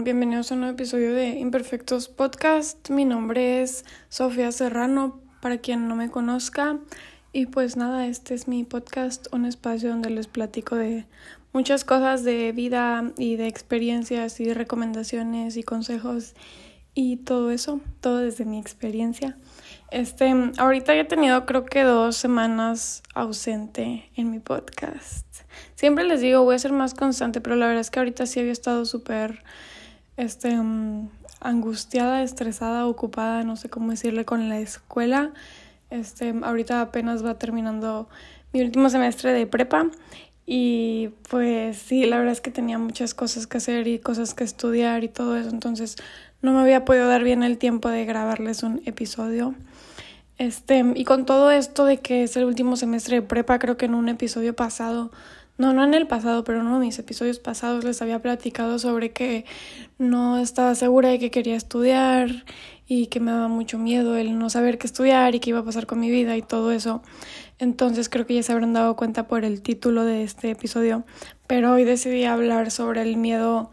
Bienvenidos a un nuevo episodio de Imperfectos Podcast. Mi nombre es Sofía Serrano, para quien no me conozca. Y pues nada, este es mi podcast, un espacio donde les platico de muchas cosas de vida y de experiencias y recomendaciones y consejos y todo eso, todo desde mi experiencia. Este, ahorita he tenido creo que dos semanas ausente en mi podcast. Siempre les digo, voy a ser más constante, pero la verdad es que ahorita sí había estado súper, este, mm, angustiada, estresada, ocupada, no sé cómo decirle, con la escuela. Este, ahorita apenas va terminando mi último semestre de prepa y pues sí, la verdad es que tenía muchas cosas que hacer y cosas que estudiar y todo eso, entonces no me había podido dar bien el tiempo de grabarles un episodio. Este, y con todo esto de que es el último semestre de prepa, creo que en un episodio pasado, no, no en el pasado, pero en uno de mis episodios pasados les había platicado sobre que no estaba segura de que quería estudiar y que me daba mucho miedo el no saber qué estudiar y qué iba a pasar con mi vida y todo eso. Entonces creo que ya se habrán dado cuenta por el título de este episodio, pero hoy decidí hablar sobre el miedo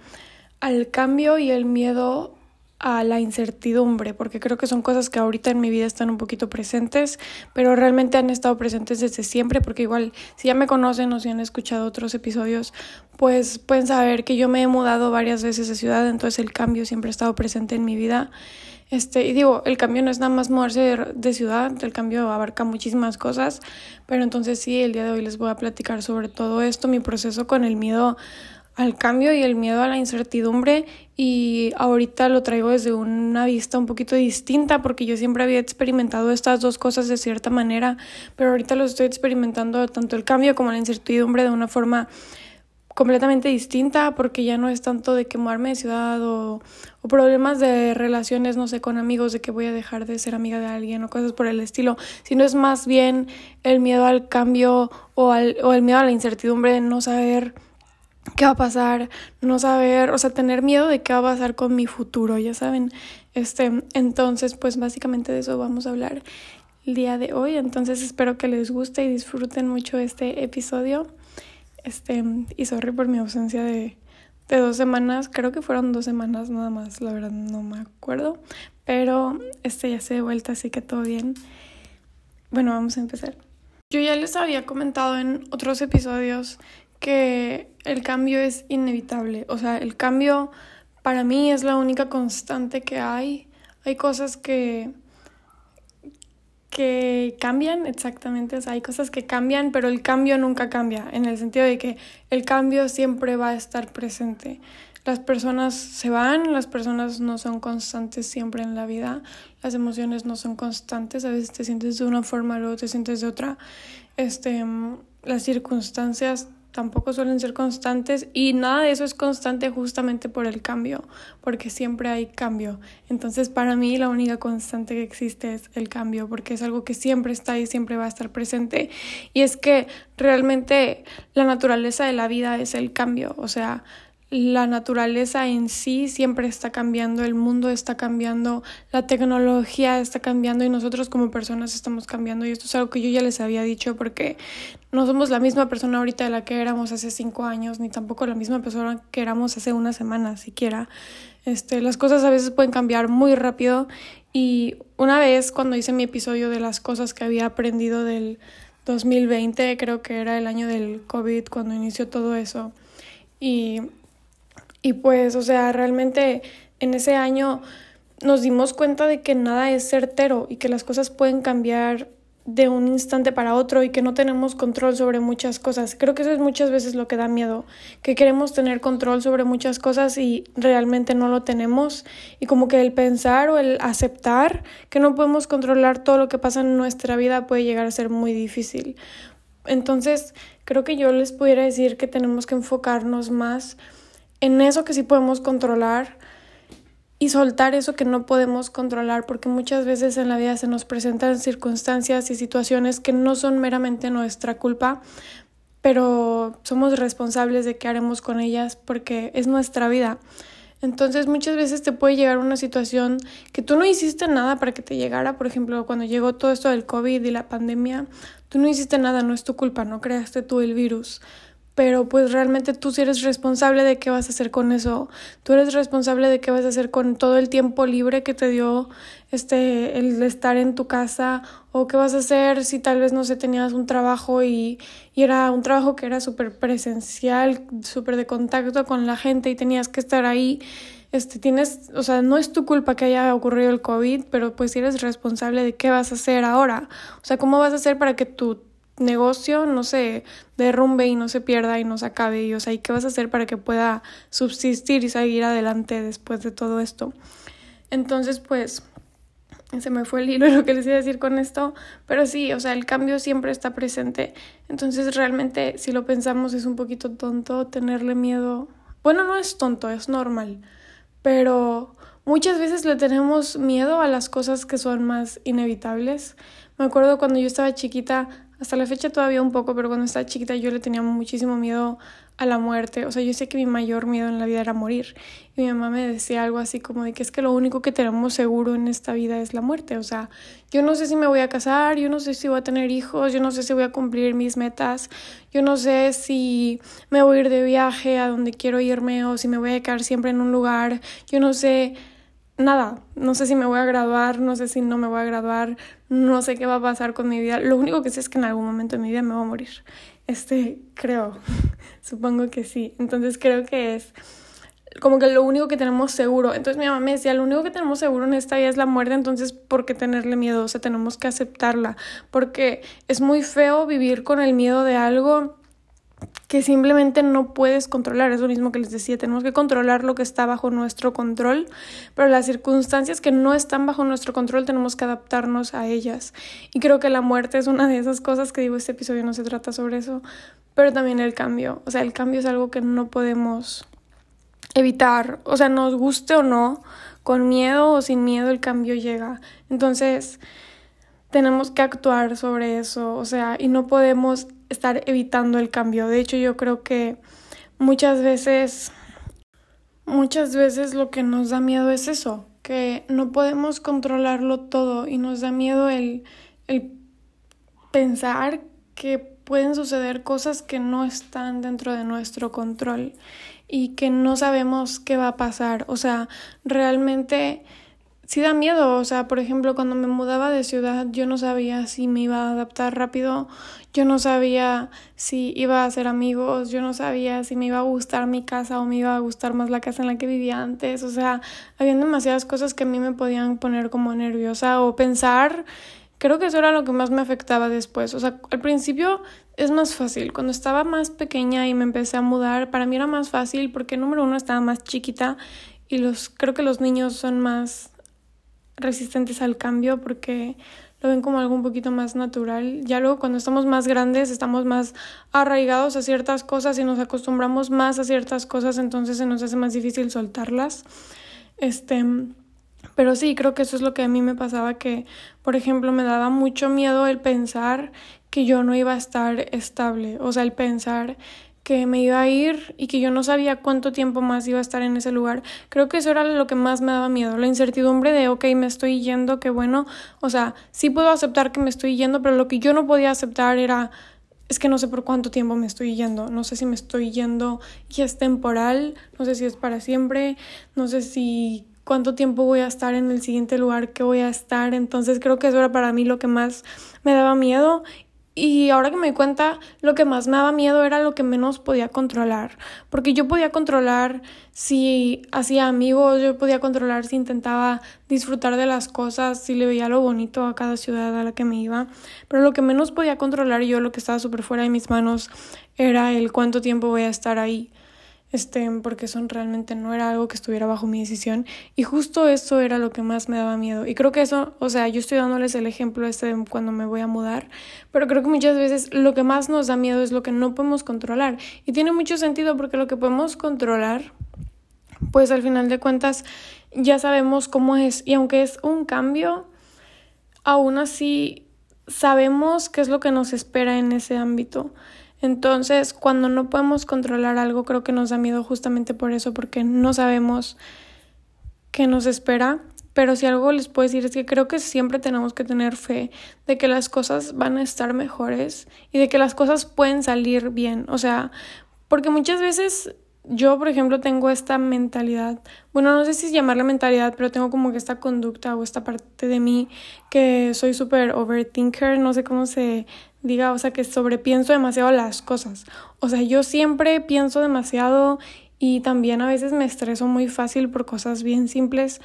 al cambio y el miedo a la incertidumbre, porque creo que son cosas que ahorita en mi vida están un poquito presentes, pero realmente han estado presentes desde siempre, porque igual si ya me conocen o si han escuchado otros episodios, pues pueden saber que yo me he mudado varias veces de ciudad, entonces el cambio siempre ha estado presente en mi vida. Este, y digo, el cambio no es nada más moverse de, de ciudad, el cambio abarca muchísimas cosas, pero entonces sí, el día de hoy les voy a platicar sobre todo esto, mi proceso con el miedo al cambio y el miedo a la incertidumbre y ahorita lo traigo desde una vista un poquito distinta porque yo siempre había experimentado estas dos cosas de cierta manera, pero ahorita lo estoy experimentando tanto el cambio como la incertidumbre de una forma completamente distinta porque ya no es tanto de quemarme de ciudad o, o, problemas de relaciones, no sé, con amigos, de que voy a dejar de ser amiga de alguien o cosas por el estilo, sino es más bien el miedo al cambio o, al, o el miedo a la incertidumbre de no saber qué va a pasar, no saber, o sea, tener miedo de qué va a pasar con mi futuro, ya saben. Este, entonces, pues básicamente de eso vamos a hablar el día de hoy. Entonces, espero que les guste y disfruten mucho este episodio. Este, y sorry por mi ausencia de, de dos semanas, creo que fueron dos semanas nada más, la verdad no me acuerdo, pero este ya se de vuelta, así que todo bien. Bueno, vamos a empezar. Yo ya les había comentado en otros episodios que el cambio es inevitable. O sea, el cambio para mí es la única constante que hay. Hay cosas que que cambian exactamente, o sea, hay cosas que cambian, pero el cambio nunca cambia, en el sentido de que el cambio siempre va a estar presente. Las personas se van, las personas no son constantes siempre en la vida, las emociones no son constantes, a veces te sientes de una forma, luego te sientes de otra. Este, las circunstancias tampoco suelen ser constantes y nada de eso es constante justamente por el cambio, porque siempre hay cambio. Entonces para mí la única constante que existe es el cambio, porque es algo que siempre está y siempre va a estar presente. Y es que realmente la naturaleza de la vida es el cambio, o sea, la naturaleza en sí siempre está cambiando, el mundo está cambiando, la tecnología está cambiando y nosotros como personas estamos cambiando y esto es algo que yo ya les había dicho porque no somos la misma persona ahorita de la que éramos hace cinco años ni tampoco la misma persona que éramos hace una semana siquiera. Este, las cosas a veces pueden cambiar muy rápido y una vez cuando hice mi episodio de las cosas que había aprendido del 2020, creo que era el año del COVID cuando inició todo eso y y pues, o sea, realmente en ese año nos dimos cuenta de que nada es certero y que las cosas pueden cambiar de un instante para otro y que no tenemos control sobre muchas cosas. Creo que eso es muchas veces lo que da miedo, que queremos tener control sobre muchas cosas y realmente no lo tenemos y como que el pensar o el aceptar que no podemos controlar todo lo que pasa en nuestra vida puede llegar a ser muy difícil. Entonces, creo que yo les pudiera decir que tenemos que enfocarnos más en eso que sí podemos controlar y soltar eso que no podemos controlar, porque muchas veces en la vida se nos presentan circunstancias y situaciones que no son meramente nuestra culpa, pero somos responsables de qué haremos con ellas porque es nuestra vida. Entonces muchas veces te puede llegar una situación que tú no hiciste nada para que te llegara, por ejemplo, cuando llegó todo esto del COVID y la pandemia, tú no hiciste nada, no es tu culpa, no creaste tú el virus, pero pues realmente tú sí eres responsable de qué vas a hacer con eso. Tú eres responsable de qué vas a hacer con todo el tiempo libre que te dio este el estar en tu casa o qué vas a hacer si tal vez no sé tenías un trabajo y, y era un trabajo que era súper presencial, súper de contacto con la gente y tenías que estar ahí. Este, tienes, o sea, no es tu culpa que haya ocurrido el COVID, pero pues eres responsable de qué vas a hacer ahora. O sea, cómo vas a hacer para que tu negocio no se derrumbe y no se pierda y no se acabe. Y, o sea, ¿y qué vas a hacer para que pueda subsistir y seguir adelante después de todo esto? Entonces, pues, se me fue el hilo lo que les iba a decir con esto, pero sí, o sea, el cambio siempre está presente. Entonces, realmente, si lo pensamos, es un poquito tonto tenerle miedo. Bueno, no es tonto, es normal, pero muchas veces le tenemos miedo a las cosas que son más inevitables. Me acuerdo cuando yo estaba chiquita, hasta la fecha todavía un poco, pero cuando estaba chiquita yo le tenía muchísimo miedo a la muerte. O sea, yo sé que mi mayor miedo en la vida era morir. Y mi mamá me decía algo así como de que es que lo único que tenemos seguro en esta vida es la muerte. O sea, yo no sé si me voy a casar, yo no sé si voy a tener hijos, yo no sé si voy a cumplir mis metas, yo no sé si me voy a ir de viaje a donde quiero irme o si me voy a quedar siempre en un lugar. Yo no sé nada, no sé si me voy a graduar, no sé si no me voy a graduar, no sé qué va a pasar con mi vida. Lo único que sé es que en algún momento de mi vida me voy a morir. Este, creo, supongo que sí. Entonces creo que es como que lo único que tenemos seguro. Entonces mi mamá me decía, lo único que tenemos seguro en esta vida es la muerte, entonces ¿por qué tenerle miedo? O sea, tenemos que aceptarla, porque es muy feo vivir con el miedo de algo que simplemente no puedes controlar. Es lo mismo que les decía, tenemos que controlar lo que está bajo nuestro control, pero las circunstancias que no están bajo nuestro control tenemos que adaptarnos a ellas. Y creo que la muerte es una de esas cosas que digo, este episodio no se trata sobre eso, pero también el cambio. O sea, el cambio es algo que no podemos evitar. O sea, nos guste o no, con miedo o sin miedo el cambio llega. Entonces, tenemos que actuar sobre eso, o sea, y no podemos estar evitando el cambio. De hecho, yo creo que muchas veces, muchas veces lo que nos da miedo es eso, que no podemos controlarlo todo y nos da miedo el, el pensar que pueden suceder cosas que no están dentro de nuestro control y que no sabemos qué va a pasar. O sea, realmente sí da miedo, o sea, por ejemplo, cuando me mudaba de ciudad, yo no sabía si me iba a adaptar rápido, yo no sabía si iba a hacer amigos, yo no sabía si me iba a gustar mi casa o me iba a gustar más la casa en la que vivía antes, o sea, había demasiadas cosas que a mí me podían poner como nerviosa o pensar, creo que eso era lo que más me afectaba después, o sea, al principio es más fácil, cuando estaba más pequeña y me empecé a mudar, para mí era más fácil porque número uno estaba más chiquita y los creo que los niños son más resistentes al cambio porque lo ven como algo un poquito más natural. Ya luego cuando estamos más grandes estamos más arraigados a ciertas cosas y nos acostumbramos más a ciertas cosas, entonces se nos hace más difícil soltarlas. Este, pero sí, creo que eso es lo que a mí me pasaba que, por ejemplo, me daba mucho miedo el pensar que yo no iba a estar estable, o sea, el pensar que me iba a ir y que yo no sabía cuánto tiempo más iba a estar en ese lugar. Creo que eso era lo que más me daba miedo, la incertidumbre de, ok, me estoy yendo, qué bueno, o sea, sí puedo aceptar que me estoy yendo, pero lo que yo no podía aceptar era, es que no sé por cuánto tiempo me estoy yendo, no sé si me estoy yendo y es temporal, no sé si es para siempre, no sé si cuánto tiempo voy a estar en el siguiente lugar que voy a estar. Entonces creo que eso era para mí lo que más me daba miedo y ahora que me di cuenta, lo que más me daba miedo era lo que menos podía controlar. Porque yo podía controlar si hacía amigos, yo podía controlar si intentaba disfrutar de las cosas, si le veía lo bonito a cada ciudad a la que me iba. Pero lo que menos podía controlar yo, lo que estaba súper fuera de mis manos, era el cuánto tiempo voy a estar ahí este, porque eso realmente no era algo que estuviera bajo mi decisión. Y justo eso era lo que más me daba miedo. Y creo que eso, o sea, yo estoy dándoles el ejemplo este de cuando me voy a mudar, pero creo que muchas veces lo que más nos da miedo es lo que no podemos controlar. Y tiene mucho sentido porque lo que podemos controlar, pues al final de cuentas ya sabemos cómo es. Y aunque es un cambio, aún así sabemos qué es lo que nos espera en ese ámbito. Entonces, cuando no podemos controlar algo, creo que nos da miedo justamente por eso, porque no sabemos qué nos espera. Pero si algo les puedo decir es que creo que siempre tenemos que tener fe de que las cosas van a estar mejores y de que las cosas pueden salir bien. O sea, porque muchas veces yo, por ejemplo, tengo esta mentalidad, bueno, no sé si llamarla mentalidad, pero tengo como que esta conducta o esta parte de mí que soy súper overthinker, no sé cómo se diga, o sea, que sobrepienso demasiado las cosas. O sea, yo siempre pienso demasiado y también a veces me estreso muy fácil por cosas bien simples.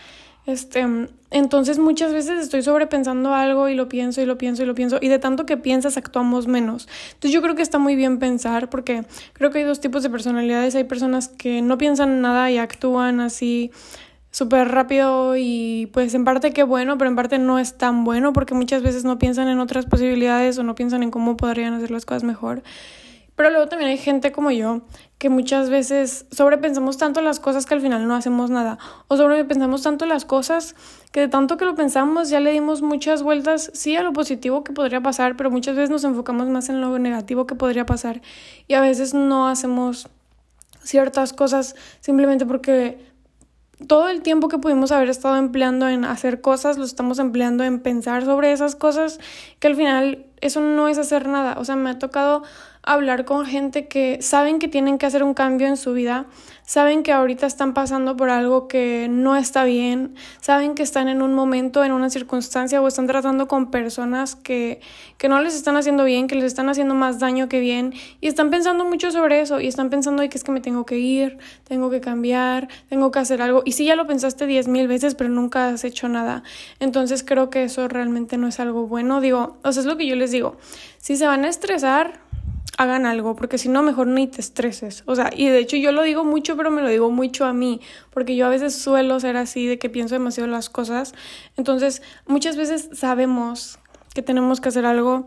Este, entonces muchas veces estoy sobrepensando algo y lo pienso y lo pienso y lo pienso y de tanto que piensas actuamos menos. Entonces yo creo que está muy bien pensar porque creo que hay dos tipos de personalidades. Hay personas que no piensan nada y actúan así súper rápido y pues en parte qué bueno, pero en parte no es tan bueno porque muchas veces no piensan en otras posibilidades o no piensan en cómo podrían hacer las cosas mejor. Pero luego también hay gente como yo que muchas veces sobrepensamos tanto las cosas que al final no hacemos nada. O sobrepensamos tanto las cosas que de tanto que lo pensamos ya le dimos muchas vueltas, sí, a lo positivo que podría pasar, pero muchas veces nos enfocamos más en lo negativo que podría pasar. Y a veces no hacemos ciertas cosas simplemente porque todo el tiempo que pudimos haber estado empleando en hacer cosas, lo estamos empleando en pensar sobre esas cosas, que al final eso no es hacer nada. O sea, me ha tocado hablar con gente que saben que tienen que hacer un cambio en su vida, saben que ahorita están pasando por algo que no está bien, saben que están en un momento, en una circunstancia o están tratando con personas que, que no les están haciendo bien, que les están haciendo más daño que bien y están pensando mucho sobre eso y están pensando que es que me tengo que ir, tengo que cambiar, tengo que hacer algo y sí ya lo pensaste diez mil veces pero nunca has hecho nada. Entonces creo que eso realmente no es algo bueno. Digo, o sea, es lo que yo les digo. Si se van a estresar, hagan algo, porque si no, mejor ni te estreses. O sea, y de hecho yo lo digo mucho, pero me lo digo mucho a mí, porque yo a veces suelo ser así, de que pienso demasiado las cosas. Entonces, muchas veces sabemos que tenemos que hacer algo,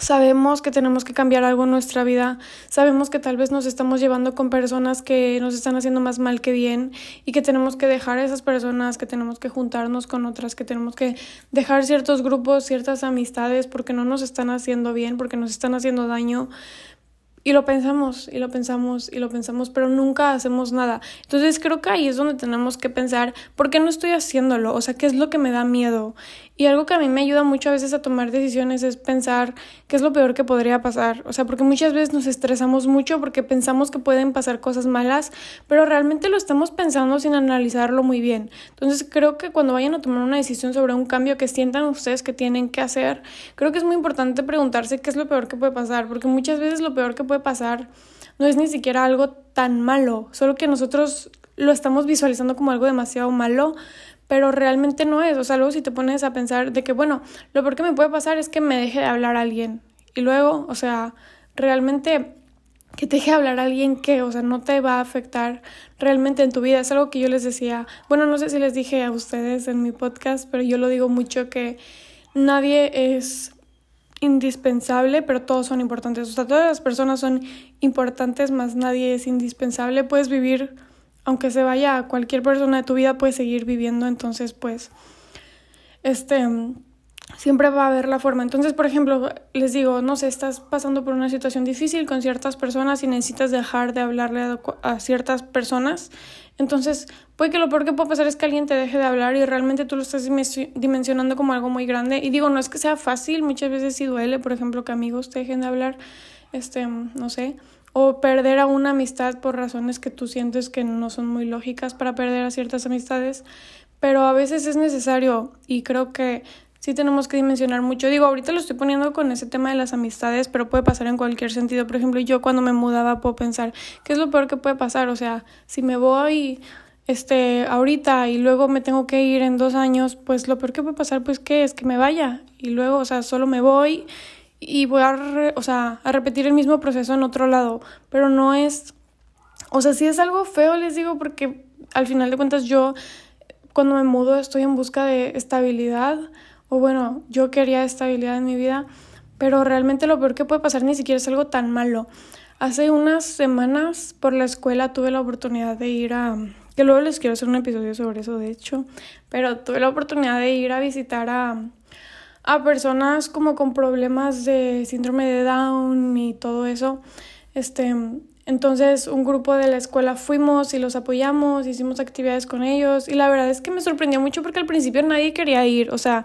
Sabemos que tenemos que cambiar algo en nuestra vida, sabemos que tal vez nos estamos llevando con personas que nos están haciendo más mal que bien y que tenemos que dejar a esas personas, que tenemos que juntarnos con otras, que tenemos que dejar ciertos grupos, ciertas amistades porque no nos están haciendo bien, porque nos están haciendo daño. Y lo pensamos, y lo pensamos, y lo pensamos, pero nunca hacemos nada. Entonces creo que ahí es donde tenemos que pensar, ¿por qué no estoy haciéndolo? O sea, ¿qué es lo que me da miedo? Y algo que a mí me ayuda mucho a veces a tomar decisiones es pensar qué es lo peor que podría pasar. O sea, porque muchas veces nos estresamos mucho porque pensamos que pueden pasar cosas malas, pero realmente lo estamos pensando sin analizarlo muy bien. Entonces creo que cuando vayan a tomar una decisión sobre un cambio que sientan ustedes que tienen que hacer, creo que es muy importante preguntarse qué es lo peor que puede pasar, porque muchas veces lo peor que puede pasar no es ni siquiera algo tan malo, solo que nosotros lo estamos visualizando como algo demasiado malo, pero realmente no es. O sea, luego si te pones a pensar de que, bueno, lo peor que me puede pasar es que me deje de hablar a alguien. Y luego, o sea, realmente que te deje de hablar a alguien que, o sea, no te va a afectar realmente en tu vida. Es algo que yo les decía, bueno, no sé si les dije a ustedes en mi podcast, pero yo lo digo mucho que nadie es indispensable, pero todos son importantes. O sea, todas las personas son importantes, más nadie es indispensable. Puedes vivir aunque se vaya cualquier persona de tu vida, puedes seguir viviendo, entonces pues, este, siempre va a haber la forma. Entonces, por ejemplo, les digo, no sé, estás pasando por una situación difícil con ciertas personas y necesitas dejar de hablarle a, ciertas personas. Entonces, puede que lo peor que pueda pasar es que alguien te deje de hablar y realmente tú lo estás dimensionando como algo muy grande. Y digo, no es que sea fácil, muchas veces sí duele, por ejemplo, que amigos te dejen de hablar, este, no sé, o perder a una amistad por razones que tú sientes que no son muy lógicas para perder a ciertas amistades, pero a veces es necesario y creo que sí tenemos que dimensionar mucho. Digo, ahorita lo estoy poniendo con ese tema de las amistades, pero puede pasar en cualquier sentido. Por ejemplo, yo cuando me mudaba puedo pensar, ¿qué es lo peor que puede pasar? O sea, si me voy este ahorita y luego me tengo que ir en dos años, pues lo peor que puede pasar, pues qué es que me vaya y luego, o sea, solo me voy y voy a, o sea, a repetir el mismo proceso en otro lado, pero no es, o sea, sí es algo feo, les digo, porque al final de cuentas yo cuando me mudo estoy en busca de estabilidad, o bueno, yo quería estabilidad en mi vida, pero realmente lo peor que puede pasar ni siquiera es algo tan malo. Hace unas semanas por la escuela tuve la oportunidad de ir a, que luego les quiero hacer un episodio sobre eso, de hecho, pero tuve la oportunidad de ir a visitar a a personas como con problemas de síndrome de Down y todo eso. Este, entonces un grupo de la escuela fuimos y los apoyamos, hicimos actividades con ellos y la verdad es que me sorprendió mucho porque al principio nadie quería ir, o sea,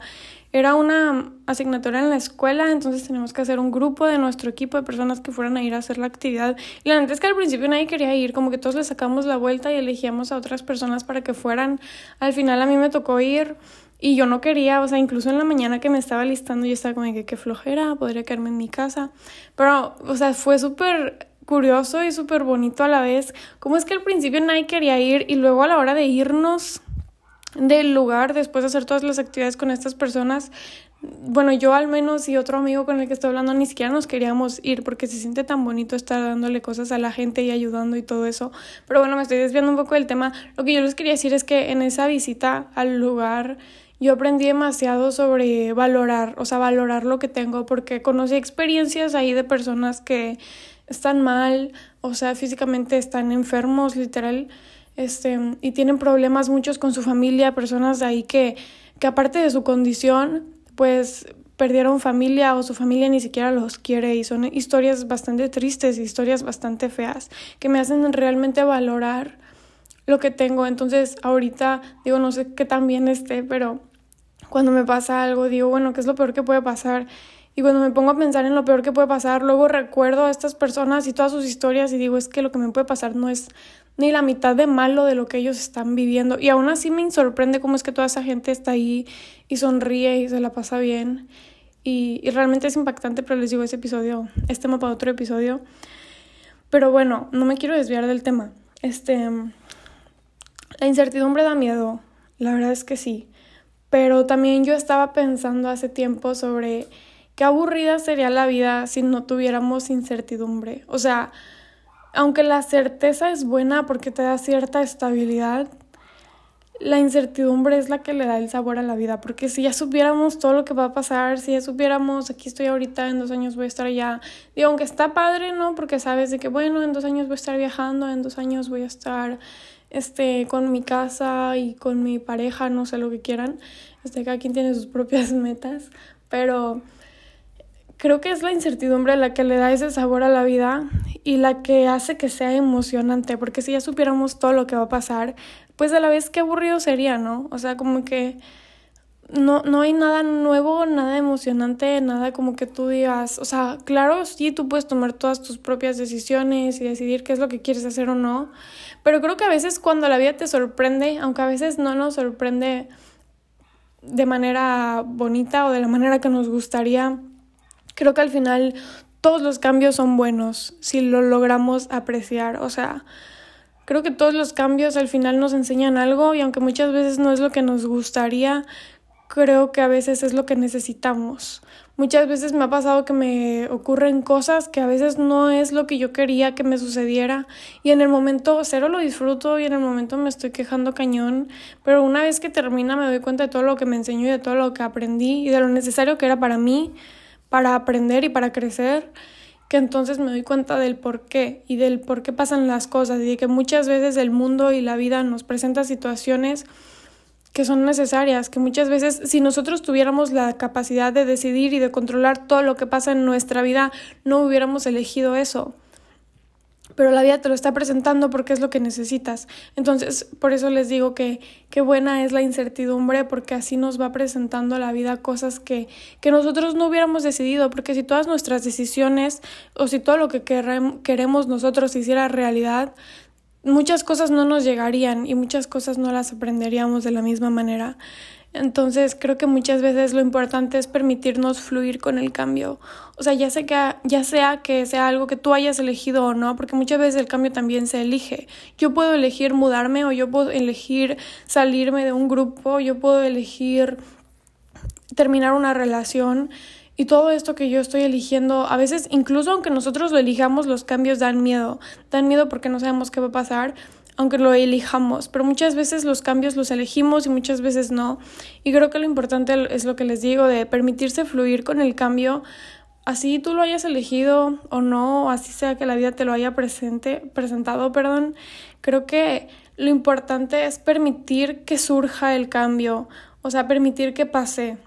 era una asignatura en la escuela, entonces teníamos que hacer un grupo de nuestro equipo de personas que fueran a ir a hacer la actividad. Y la verdad es que al principio nadie quería ir, como que todos le sacamos la vuelta y elegíamos a otras personas para que fueran. Al final a mí me tocó ir y yo no quería, o sea, incluso en la mañana que me estaba listando yo estaba como que qué flojera, podría quedarme en mi casa. Pero, o sea, fue súper curioso y súper bonito a la vez. Como es que al principio nadie quería ir y luego a la hora de irnos del lugar después de hacer todas las actividades con estas personas, bueno, yo al menos y otro amigo con el que estoy hablando ni siquiera nos queríamos ir porque se siente tan bonito estar dándole cosas a la gente y ayudando y todo eso. Pero bueno, me estoy desviando un poco del tema. Lo que yo les quería decir es que en esa visita al lugar yo aprendí demasiado sobre valorar, o sea, valorar lo que tengo porque conocí experiencias ahí de personas que están mal, o sea, físicamente están enfermos, literal este, y tienen problemas muchos con su familia, personas ahí que, que aparte de su condición, pues perdieron familia o su familia ni siquiera los quiere y son historias bastante tristes, historias bastante feas que me hacen realmente valorar lo que tengo. Entonces, ahorita digo, no sé qué tan bien esté, pero cuando me pasa algo, digo, bueno, ¿qué es lo peor que puede pasar? Y cuando me pongo a pensar en lo peor que puede pasar, luego recuerdo a estas personas y todas sus historias y digo, es que lo que me puede pasar no es ni la mitad de malo de lo que ellos están viviendo. Y aún así me sorprende cómo es que toda esa gente está ahí y sonríe y se la pasa bien. Y, y realmente es impactante, pero les digo, ese episodio, este mapa otro episodio. Pero bueno, no me quiero desviar del tema. Este, la incertidumbre da miedo, la verdad es que sí. Pero también yo estaba pensando hace tiempo sobre qué aburrida sería la vida si no tuviéramos incertidumbre. O sea, aunque la certeza es buena porque te da cierta estabilidad, la incertidumbre es la que le da el sabor a la vida, porque si ya supiéramos todo lo que va a pasar, si ya supiéramos, aquí estoy ahorita, en dos años voy a estar allá, digo, aunque está padre, ¿no? Porque sabes de que, bueno, en dos años voy a estar viajando, en dos años voy a estar, este, con mi casa y con mi pareja, no sé lo que quieran, este, cada quien tiene sus propias metas, pero creo que es la incertidumbre la que le da ese sabor a la vida y la que hace que sea emocionante, porque si ya supiéramos todo lo que va a pasar, pues a la vez qué aburrido sería, ¿no? O sea, como que no, no hay nada nuevo, nada emocionante, nada como que tú digas, o sea, claro, sí, tú puedes tomar todas tus propias decisiones y decidir qué es lo que quieres hacer o no, pero creo que a veces cuando la vida te sorprende, aunque a veces no nos sorprende de manera bonita o de la manera que nos gustaría, creo que al final todos los cambios son buenos si lo logramos apreciar. O sea, creo que todos los cambios al final nos enseñan algo y aunque muchas veces no es lo que nos gustaría, creo que a veces es lo que necesitamos. Muchas veces me ha pasado que me ocurren cosas que a veces no es lo que yo quería que me sucediera y en el momento cero lo disfruto y en el momento me estoy quejando cañón, pero una vez que termina me doy cuenta de todo lo que me enseñó y de todo lo que aprendí y de lo necesario que era para mí para aprender y para crecer, que entonces me doy cuenta del por qué y del por qué pasan las cosas y de que muchas veces el mundo y la vida nos presenta situaciones que son necesarias, que muchas veces si nosotros tuviéramos la capacidad de decidir y de controlar todo lo que pasa en nuestra vida, no hubiéramos elegido eso pero la vida te lo está presentando porque es lo que necesitas. Entonces, por eso les digo que qué buena es la incertidumbre porque así nos va presentando la vida cosas que, que nosotros no hubiéramos decidido, porque si todas nuestras decisiones o si todo lo que queremos nosotros hiciera realidad, muchas cosas no nos llegarían y muchas cosas no las aprenderíamos de la misma manera. Entonces creo que muchas veces lo importante es permitirnos fluir con el cambio. O sea, ya sea, que, ya sea que sea algo que tú hayas elegido o no, porque muchas veces el cambio también se elige. Yo puedo elegir mudarme o yo puedo elegir salirme de un grupo, yo puedo elegir terminar una relación. Y todo esto que yo estoy eligiendo, a veces incluso aunque nosotros lo elijamos, los cambios dan miedo. Dan miedo porque no sabemos qué va a pasar, aunque lo elijamos, pero muchas veces los cambios los elegimos y muchas veces no. Y creo que lo importante es lo que les digo, de permitirse fluir con el cambio, así tú lo hayas elegido o no, así sea que la vida te lo haya presente, presentado, perdón, creo que lo importante es permitir que surja el cambio, o sea, permitir que pase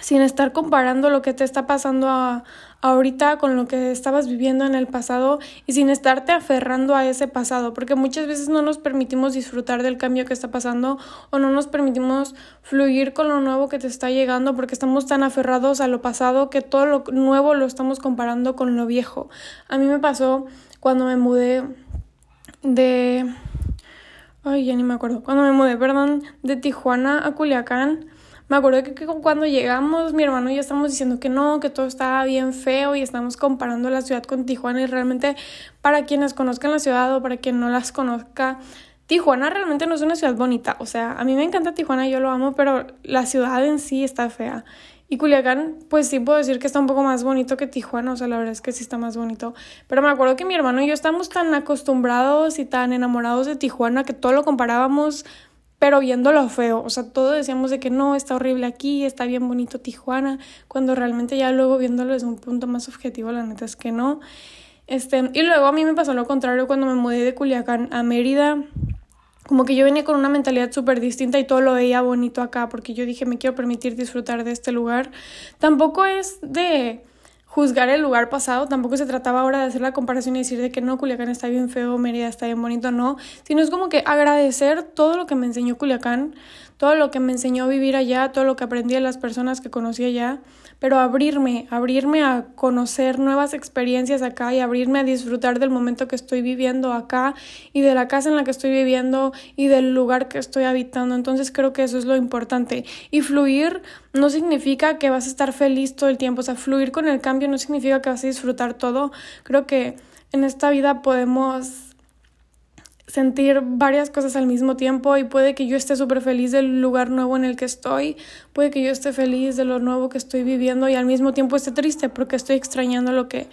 sin estar comparando lo que te está pasando a, ahorita con lo que estabas viviendo en el pasado y sin estarte aferrando a ese pasado, porque muchas veces no nos permitimos disfrutar del cambio que está pasando o no nos permitimos fluir con lo nuevo que te está llegando porque estamos tan aferrados a lo pasado que todo lo nuevo lo estamos comparando con lo viejo. A mí me pasó cuando me mudé de Ay, ya ni me acuerdo. Cuando me mudé, perdón, de Tijuana a Culiacán, me acuerdo que, cuando llegamos, mi hermano y yo estábamos diciendo que no, que todo estaba bien feo y estamos comparando la ciudad con Tijuana y realmente para quienes conozcan la ciudad o para quien no las conozca, Tijuana realmente no es una ciudad bonita. O sea, a mí me encanta Tijuana, yo lo amo, pero la ciudad en sí está fea. Y Culiacán, pues sí puedo decir que está un poco más bonito que Tijuana, o sea, la verdad es que sí está más bonito. Pero me acuerdo que mi hermano y yo estamos tan acostumbrados y tan enamorados de Tijuana que todo lo comparábamos, pero viendo lo feo. O sea, todo decíamos de que no, está horrible aquí, está bien bonito Tijuana, cuando realmente ya luego viéndolo desde un punto más objetivo, la neta es que no. Este, y luego a mí me pasó lo contrario cuando me mudé de Culiacán a Mérida como que yo venía con una mentalidad súper distinta y todo lo veía bonito acá, porque yo dije, me quiero permitir disfrutar de este lugar. Tampoco es de juzgar el lugar pasado, tampoco se trataba ahora de hacer la comparación y decir de que no, Culiacán está bien feo, Mérida está bien bonito, no, sino es como que agradecer todo lo que me enseñó Culiacán, todo lo que me enseñó a vivir allá, todo lo que aprendí de las personas que conocí allá pero abrirme, abrirme a conocer nuevas experiencias acá y abrirme a disfrutar del momento que estoy viviendo acá y de la casa en la que estoy viviendo y del lugar que estoy habitando. Entonces creo que eso es lo importante. Y fluir no significa que vas a estar feliz todo el tiempo, o sea, fluir con el cambio no significa que vas a disfrutar todo. Creo que en esta vida podemos sentir varias cosas al mismo tiempo y puede que yo esté súper feliz del lugar nuevo en el que estoy, puede que yo esté feliz de lo nuevo que estoy viviendo y al mismo tiempo esté triste porque estoy extrañando lo que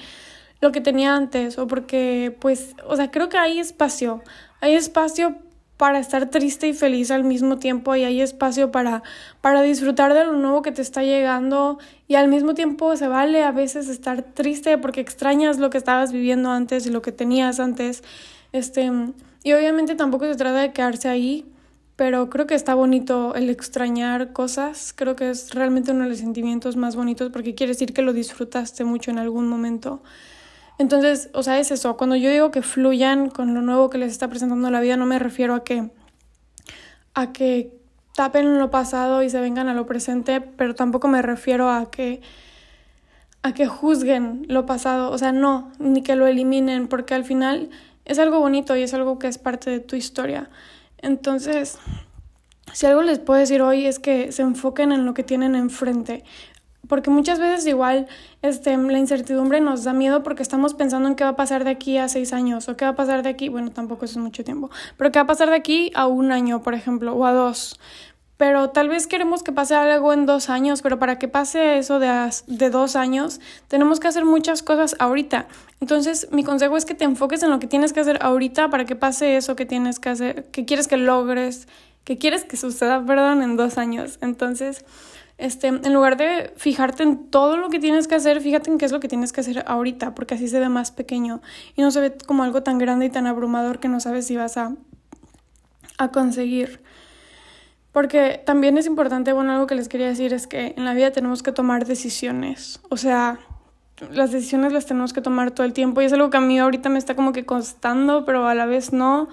lo que tenía antes o porque pues, o sea, creo que hay espacio, hay espacio para estar triste y feliz al mismo tiempo y hay espacio para para disfrutar de lo nuevo que te está llegando y al mismo tiempo se vale a veces estar triste porque extrañas lo que estabas viviendo antes y lo que tenías antes. Este, y obviamente tampoco se trata de quedarse ahí, pero creo que está bonito el extrañar cosas. Creo que es realmente uno de los sentimientos más bonitos porque quiere decir que lo disfrutaste mucho en algún momento. Entonces, o sea, es eso. Cuando yo digo que fluyan con lo nuevo que les está presentando la vida, no me refiero a que a que tapen lo pasado y se vengan a lo presente, pero tampoco me refiero a que a que juzguen lo pasado, o sea, no, ni que lo eliminen, porque al final es algo bonito y es algo que es parte de tu historia. Entonces, si algo les puedo decir hoy es que se enfoquen en lo que tienen enfrente. Porque muchas veces igual este, la incertidumbre nos da miedo porque estamos pensando en qué va a pasar de aquí a seis años o qué va a pasar de aquí, bueno, tampoco es mucho tiempo, pero qué va a pasar de aquí a un año, por ejemplo, o a dos pero tal vez queremos que pase algo en dos años, pero para que pase eso de, de dos años, tenemos que hacer muchas cosas ahorita. Entonces, mi consejo es que te enfoques en lo que tienes que hacer ahorita para que pase eso que tienes que hacer, que quieres que logres, que quieres que suceda, perdón, en dos años. Entonces, este, en lugar de fijarte en todo lo que tienes que hacer, fíjate en qué es lo que tienes que hacer ahorita, porque así se ve más pequeño y no se ve como algo tan grande y tan abrumador que no sabes si vas a, a conseguir. Porque también es importante, bueno, algo que les quería decir es que en la vida tenemos que tomar decisiones. O sea, las decisiones las tenemos que tomar todo el tiempo y es algo que a mí ahorita me está como que costando, pero a la vez no.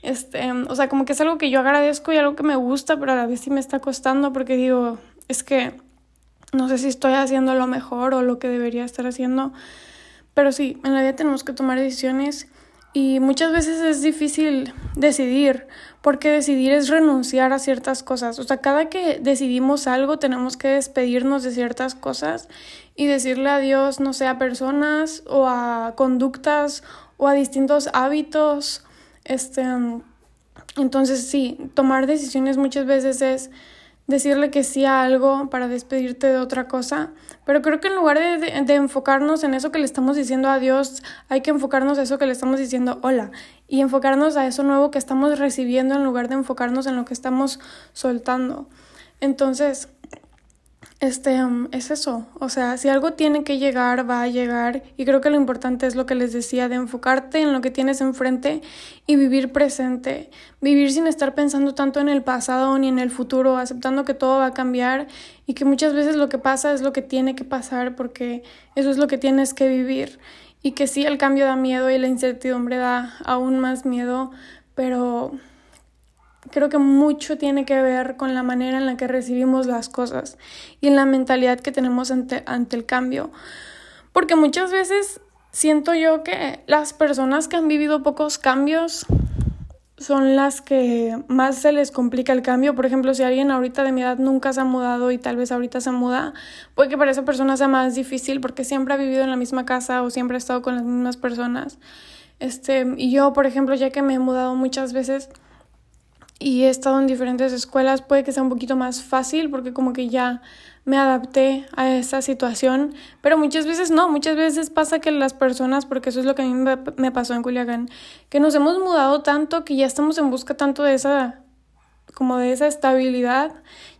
Este, o sea, como que es algo que yo agradezco y algo que me gusta, pero a la vez sí me está costando porque digo, es que no sé si estoy haciendo lo mejor o lo que debería estar haciendo. Pero sí, en la vida tenemos que tomar decisiones y muchas veces es difícil decidir, porque decidir es renunciar a ciertas cosas. O sea, cada que decidimos algo tenemos que despedirnos de ciertas cosas y decirle adiós, no sé, a personas o a conductas o a distintos hábitos. Este, entonces sí, tomar decisiones muchas veces es decirle que sí a algo para despedirte de otra cosa. Pero creo que en lugar de, de, enfocarnos en eso que le estamos diciendo a Dios, hay que enfocarnos en eso que le estamos diciendo hola y enfocarnos a eso nuevo que estamos recibiendo en lugar de enfocarnos en lo que estamos soltando. Entonces, este, um, es eso. O sea, si algo tiene que llegar, va a llegar. Y creo que lo importante es lo que les decía, de enfocarte en lo que tienes enfrente y vivir presente. Vivir sin estar pensando tanto en el pasado ni en el futuro, aceptando que todo va a cambiar y que muchas veces lo que pasa es lo que tiene que pasar porque eso es lo que tienes que vivir. Y que sí, el cambio da miedo y la incertidumbre da aún más miedo, pero creo que mucho tiene que ver con la manera en la que recibimos las cosas y en la mentalidad que tenemos ante, ante el cambio. Porque muchas veces siento yo que las personas que han vivido pocos cambios son las que más se les complica el cambio. Por ejemplo, si alguien ahorita de mi edad nunca se ha mudado y tal vez ahorita se muda, puede que para esa persona sea más difícil porque siempre ha vivido en la misma casa o siempre ha estado con las mismas personas. Este, y yo, por ejemplo, ya que me he mudado muchas veces, y he estado en diferentes escuelas, puede que sea un poquito más fácil porque como que ya me adapté a esa situación, pero muchas veces no, muchas veces pasa que las personas, porque eso es lo que a mí me pasó en Culiacán, que nos hemos mudado tanto que ya estamos en busca tanto de esa, como de esa estabilidad,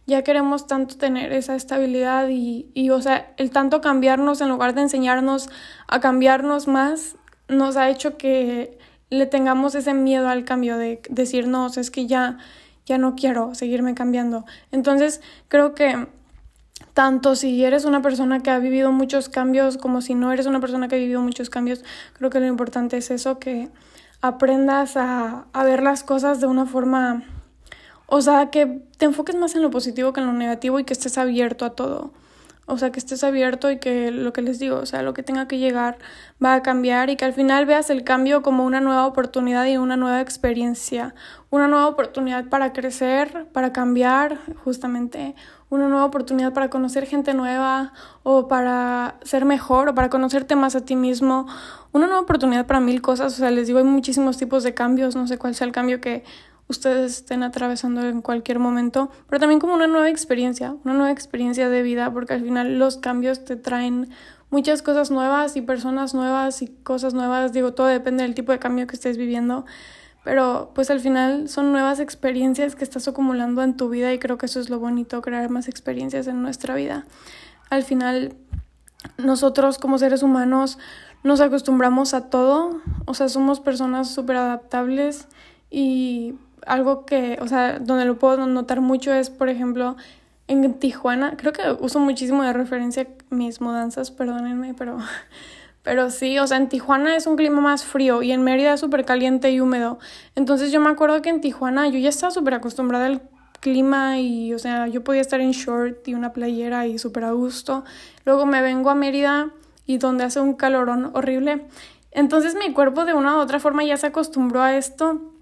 ya queremos tanto tener esa estabilidad y, y o sea, el tanto cambiarnos en lugar de enseñarnos a cambiarnos más, nos ha hecho que le tengamos ese miedo al cambio de decir, no, es que ya, ya no quiero seguirme cambiando. Entonces, creo que tanto si eres una persona que ha vivido muchos cambios como si no eres una persona que ha vivido muchos cambios, creo que lo importante es eso, que aprendas a, a ver las cosas de una forma, o sea, que te enfoques más en lo positivo que en lo negativo y que estés abierto a todo. O sea, que estés abierto y que lo que les digo, o sea, lo que tenga que llegar va a cambiar y que al final veas el cambio como una nueva oportunidad y una nueva experiencia, una nueva oportunidad para crecer, para cambiar, justamente, una nueva oportunidad para conocer gente nueva o para ser mejor o para conocerte más a ti mismo, una nueva oportunidad para mil cosas, o sea, les digo, hay muchísimos tipos de cambios, no sé cuál sea el cambio que ustedes estén atravesando en cualquier momento, pero también como una nueva experiencia, una nueva experiencia de vida, porque al final los cambios te traen muchas cosas nuevas y personas nuevas y cosas nuevas, digo, todo depende del tipo de cambio que estés viviendo, pero pues al final son nuevas experiencias que estás acumulando en tu vida y creo que eso es lo bonito, crear más experiencias en nuestra vida. Al final nosotros como seres humanos nos acostumbramos a todo, o sea, somos personas súper adaptables y algo que, o sea, donde lo puedo notar mucho es, por ejemplo, en Tijuana, creo que uso muchísimo de referencia mis mudanzas, perdónenme, pero, pero sí, o sea, en Tijuana es un clima más frío y en Mérida es súper caliente y húmedo. Entonces yo me acuerdo que en Tijuana yo ya estaba súper acostumbrada al clima y, o sea, yo podía estar en short y una playera y súper a gusto. Luego me vengo a Mérida y donde hace un calorón horrible. Entonces mi cuerpo de una u otra forma ya se acostumbró a esto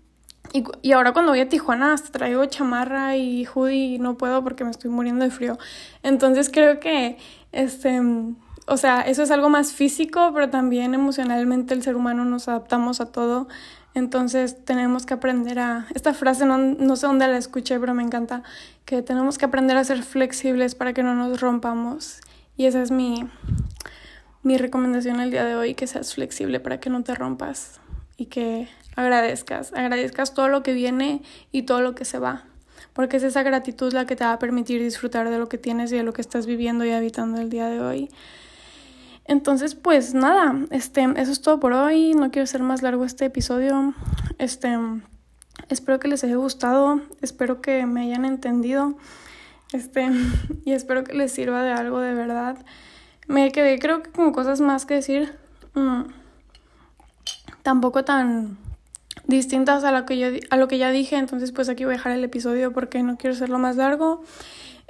y, y, ahora cuando voy a Tijuana hasta traigo chamarra y hoodie y no puedo porque me estoy muriendo de frío. Entonces creo que, este, o sea, eso es algo más físico, pero también emocionalmente el ser humano nos adaptamos a todo. Entonces tenemos que aprender a... Esta frase no, no sé dónde la escuché, pero me encanta, que tenemos que aprender a ser flexibles para que no nos rompamos. Y esa es mi, mi recomendación el día de hoy, que seas flexible para que no te rompas y que agradezcas, agradezcas todo lo que viene y todo lo que se va, porque es esa gratitud la que te va a permitir disfrutar de lo que tienes y de lo que estás viviendo y habitando el día de hoy. Entonces, pues nada, este, eso es todo por hoy. No quiero hacer más largo este episodio. Este, espero que les haya gustado, espero que me hayan entendido. Este, y espero que les sirva de algo de verdad. Me quedé creo que con cosas más que decir. Mm, tampoco tan distintas a lo que yo a lo que ya dije, entonces pues aquí voy a dejar el episodio porque no quiero hacerlo más largo.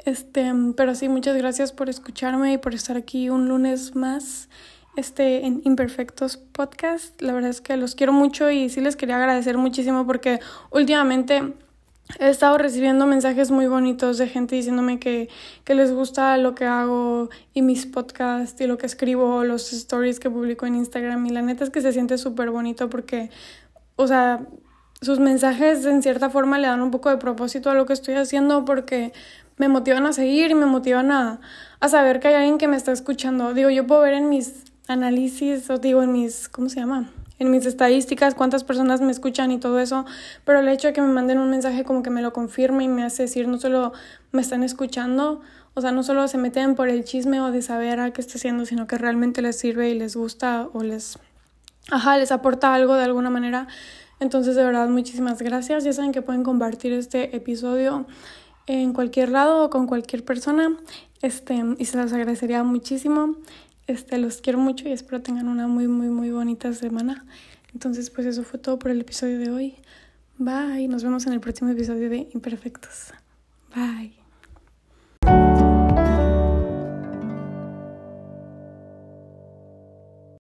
Este, pero sí, muchas gracias por escucharme y por estar aquí un lunes más este en Imperfectos Podcast. La verdad es que los quiero mucho y sí les quería agradecer muchísimo porque últimamente he estado recibiendo mensajes muy bonitos de gente diciéndome que, que les gusta lo que hago y mis podcasts y lo que escribo, los stories que publico en Instagram y la neta es que se siente súper bonito porque o sea, sus mensajes en cierta forma le dan un poco de propósito a lo que estoy haciendo porque me motivan a seguir y me motivan a, a saber que hay alguien que me está escuchando. Digo, yo puedo ver en mis análisis, o digo, en mis, ¿cómo se llama? En mis estadísticas, cuántas personas me escuchan y todo eso, pero el hecho de que me manden un mensaje como que me lo confirma y me hace decir, no solo me están escuchando, O sea, no solo se meten por el chisme o de saber a qué está haciendo, sino que realmente les sirve y les gusta o les, ajá, les aporta algo de alguna manera. Entonces, de verdad, muchísimas gracias. Ya saben que pueden compartir este episodio en cualquier lado o con cualquier persona. Este, y se los agradecería muchísimo. Este, los quiero mucho y espero tengan una muy, muy, muy bonita semana. Entonces, pues eso fue todo por el episodio de hoy. Bye. Nos vemos en el próximo episodio de Imperfectos. Bye.